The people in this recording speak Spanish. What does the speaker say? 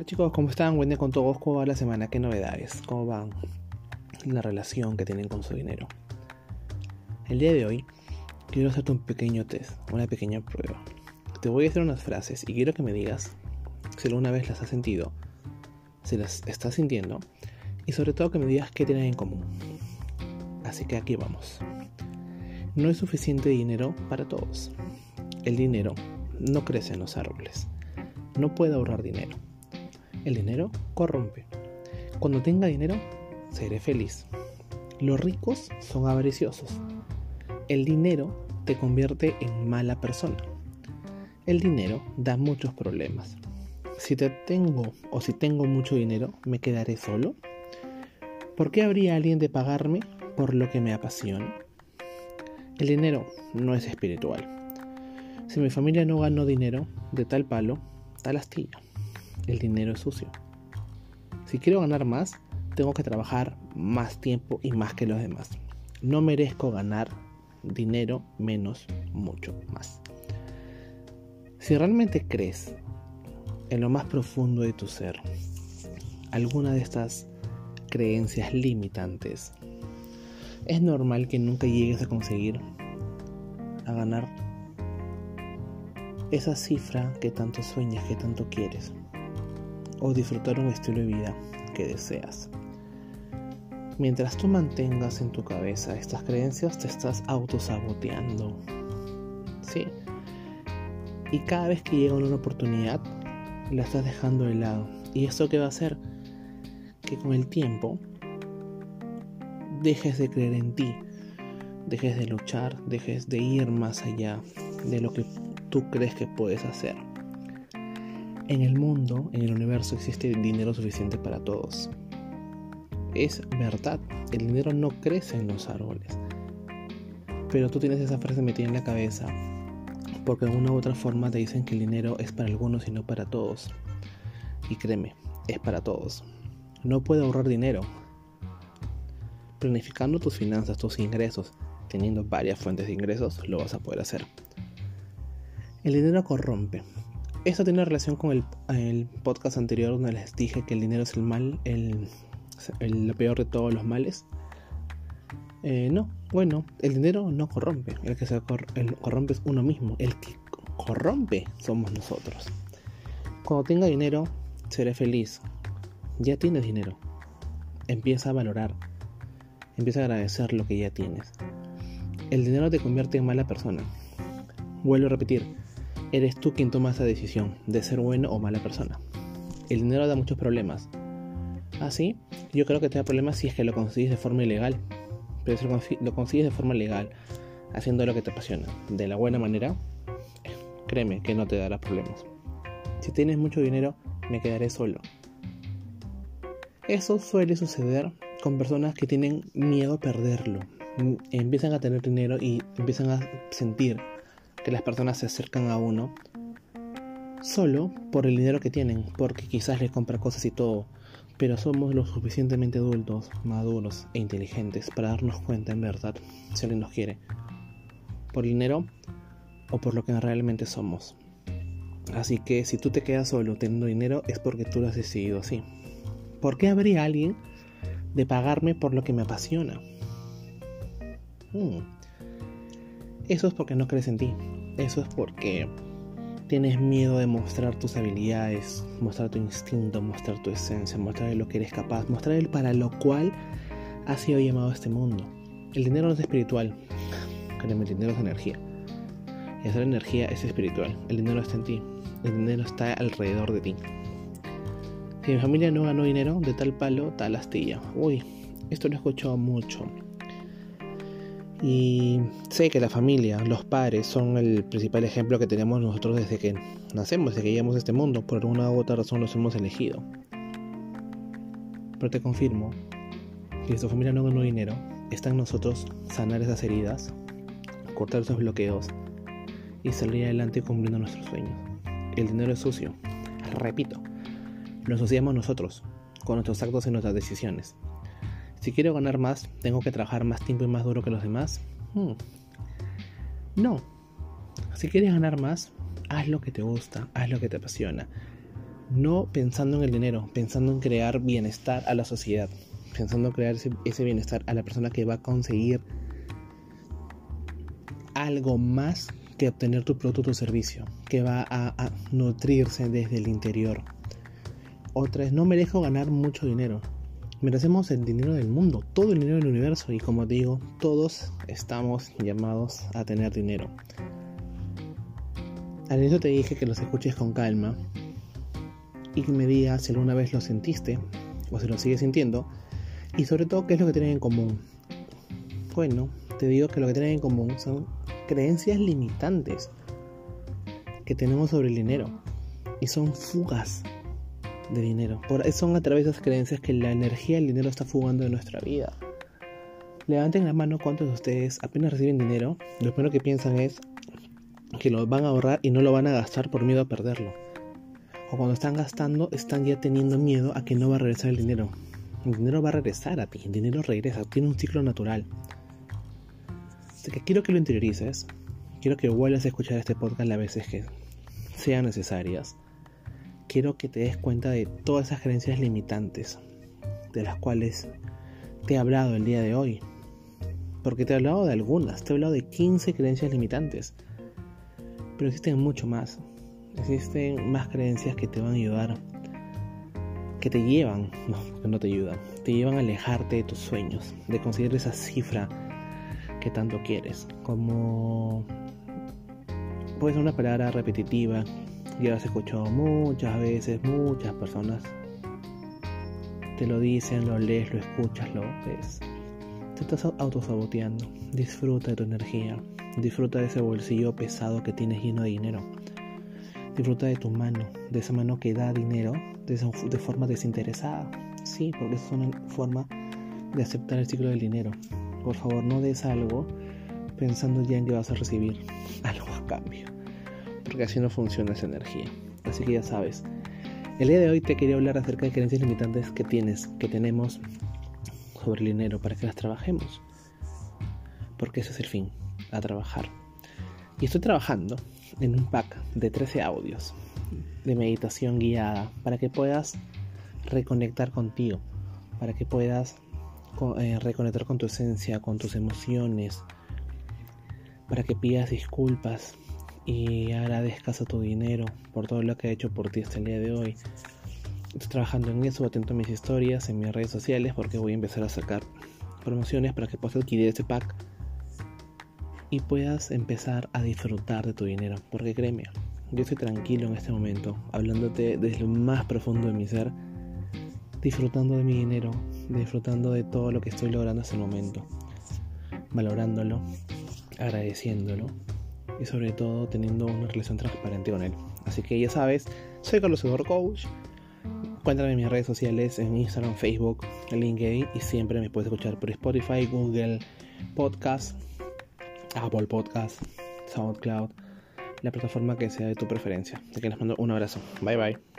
Hola chicos, ¿cómo están? Día con todos. ¿Cómo va la semana? ¿Qué novedades? ¿Cómo va la relación que tienen con su dinero? El día de hoy quiero hacerte un pequeño test, una pequeña prueba. Te voy a hacer unas frases y quiero que me digas si alguna vez las has sentido, si las estás sintiendo y sobre todo que me digas qué tienen en común. Así que aquí vamos. No hay suficiente dinero para todos. El dinero no crece en los árboles. No puede ahorrar dinero. El dinero corrompe. Cuando tenga dinero, seré feliz. Los ricos son avariciosos. El dinero te convierte en mala persona. El dinero da muchos problemas. Si te tengo o si tengo mucho dinero, ¿me quedaré solo? ¿Por qué habría alguien de pagarme por lo que me apasiona? El dinero no es espiritual. Si mi familia no ganó dinero de tal palo, tal astilla. El dinero es sucio. Si quiero ganar más, tengo que trabajar más tiempo y más que los demás. No merezco ganar dinero menos, mucho más. Si realmente crees en lo más profundo de tu ser alguna de estas creencias limitantes, es normal que nunca llegues a conseguir a ganar esa cifra que tanto sueñas, que tanto quieres, o disfrutar un estilo de vida que deseas. Mientras tú mantengas en tu cabeza estas creencias, te estás autosaboteando. Sí. Y cada vez que llega una oportunidad, la estás dejando de lado. ¿Y esto qué va a hacer? Que con el tiempo dejes de creer en ti, dejes de luchar, dejes de ir más allá de lo que tú crees que puedes hacer. En el mundo, en el universo, existe dinero suficiente para todos. Es verdad, el dinero no crece en los árboles. Pero tú tienes esa frase metida en la cabeza porque de alguna u otra forma te dicen que el dinero es para algunos y no para todos. Y créeme, es para todos. No puedes ahorrar dinero. Planificando tus finanzas, tus ingresos, teniendo varias fuentes de ingresos, lo vas a poder hacer. El dinero corrompe. Esto tiene relación con el, podcast anterior donde les dije que el dinero es el mal, el, lo peor de todos los males. Eh, no, bueno, el dinero no corrompe. El que se corrompe es uno mismo. El que corrompe somos nosotros. Cuando tenga dinero, seré feliz. Ya tienes dinero. Empieza a valorar. Empieza a agradecer lo que ya tienes. El dinero te convierte en mala persona. Vuelvo a repetir eres tú quien toma esa decisión de ser bueno o mala persona. El dinero da muchos problemas. Así, ¿Ah, yo creo que te da problemas si es que lo consigues de forma ilegal. Pero si lo consigues de forma legal, haciendo lo que te apasiona, de la buena manera, créeme que no te dará problemas. Si tienes mucho dinero, me quedaré solo. Eso suele suceder con personas que tienen miedo a perderlo. Empiezan a tener dinero y empiezan a sentir que las personas se acercan a uno solo por el dinero que tienen, porque quizás les compra cosas y todo, pero somos lo suficientemente adultos, maduros e inteligentes para darnos cuenta en verdad si alguien nos quiere, por dinero o por lo que realmente somos. Así que si tú te quedas solo teniendo dinero es porque tú lo has decidido así. ¿Por qué habría alguien de pagarme por lo que me apasiona? Hmm. Eso es porque no crees en ti. Eso es porque tienes miedo de mostrar tus habilidades, mostrar tu instinto, mostrar tu esencia, mostrar lo que eres capaz, mostrar el para lo cual has sido llamado a este mundo. El dinero no es espiritual. Créeme, el dinero es energía. Y hacer energía es espiritual. El dinero está en ti. El dinero está alrededor de ti. Si mi familia no ganó dinero, de tal palo, tal astilla. Uy, esto lo he escuchado mucho. Y sé que la familia, los padres, son el principal ejemplo que tenemos nosotros desde que nacemos, desde que llegamos a este mundo. Por alguna u otra razón los hemos elegido. Pero te confirmo que si tu familia no ganó dinero, está en nosotros sanar esas heridas, cortar esos bloqueos y salir adelante cumpliendo nuestros sueños. El dinero es sucio. Repito, lo asociamos nosotros, con nuestros actos y nuestras decisiones. Si quiero ganar más, ¿tengo que trabajar más tiempo y más duro que los demás? Hmm. No. Si quieres ganar más, haz lo que te gusta, haz lo que te apasiona. no pensando en el dinero, pensando en crear bienestar a la sociedad, pensando en crear ese, bienestar a la persona que va a conseguir algo más que obtener tu producto o servicio, que va a, nutrirse desde el interior. Otra es, no merezco ganar mucho dinero. Merecemos el dinero del mundo, todo el dinero del universo y como digo, todos estamos llamados a tener dinero. Al inicio te dije que los escuches con calma y que me digas si alguna vez lo sentiste o si lo sigues sintiendo y sobre todo qué es lo que tienen en común. Bueno, te digo que lo que tienen en común son creencias limitantes que tenemos sobre el dinero y son fugas de dinero. Por, son a través de esas creencias que la energía del dinero está fugando de nuestra vida. Levanten la mano cuántos de ustedes apenas reciben dinero, lo primero que piensan es que lo van a ahorrar y no lo van a gastar por miedo a perderlo. O cuando están gastando, están ya teniendo miedo a que no va a regresar el dinero. El dinero va a regresar a ti, el dinero regresa, tiene un ciclo natural. Así que quiero que lo interiorices, quiero que vuelvas a escuchar este podcast las veces que sean necesarias. Quiero que te des cuenta de todas esas creencias limitantes de las cuales te he hablado el día de hoy. Porque te he hablado de algunas, te he hablado de 15 creencias limitantes. Pero existen mucho más. Existen más creencias que te van a ayudar que te llevan, no, que no te ayudan, te llevan a alejarte de tus sueños, de conseguir esa cifra que tanto quieres. Como puede ser una palabra repetitiva, ya has escuchado muchas veces, muchas personas te lo dicen, lo lees, lo escuchas, lo ves. Te estás autosaboteando. Disfruta de tu energía. Disfruta de ese bolsillo pesado que tienes lleno de dinero. Disfruta de tu mano, de esa mano que da dinero de, de forma desinteresada. Sí, porque es una forma de aceptar el ciclo del dinero. Por favor, no des algo pensando ya en que vas a recibir algo a cambio. Porque así no funciona esa energía. Así que ya sabes. El día de hoy te quería hablar acerca de creencias limitantes que tienes, que tenemos sobre el dinero para que las trabajemos. Porque ese es el fin, a trabajar. Y estoy trabajando en un pack de 13 audios de meditación guiada para que puedas reconectar contigo, para que puedas eh, reconectar con tu esencia, con tus emociones, para que pidas disculpas y agradezcas a tu dinero por todo lo que ha hecho por ti hasta el día de hoy. Estoy trabajando en eso, atento a mis historias, en mis redes sociales, porque voy a empezar a sacar promociones para que puedas adquirir este pack y puedas empezar a disfrutar de tu dinero. Porque créeme, yo estoy tranquilo en este momento, hablándote desde lo más profundo de mi ser, disfrutando de mi dinero, disfrutando de todo lo que estoy logrando hasta el momento, valorándolo, agradeciéndolo y sobre todo teniendo una relación transparente con él. Así que ya sabes, soy Carlos Coach. Cuéntame en mis redes sociales, en Instagram, Facebook, LinkedIn y siempre me puedes escuchar por Spotify, Google Podcast Apple Podcast, SoundCloud, la plataforma que sea de tu preferencia. Así que les mando un abrazo. Bye bye.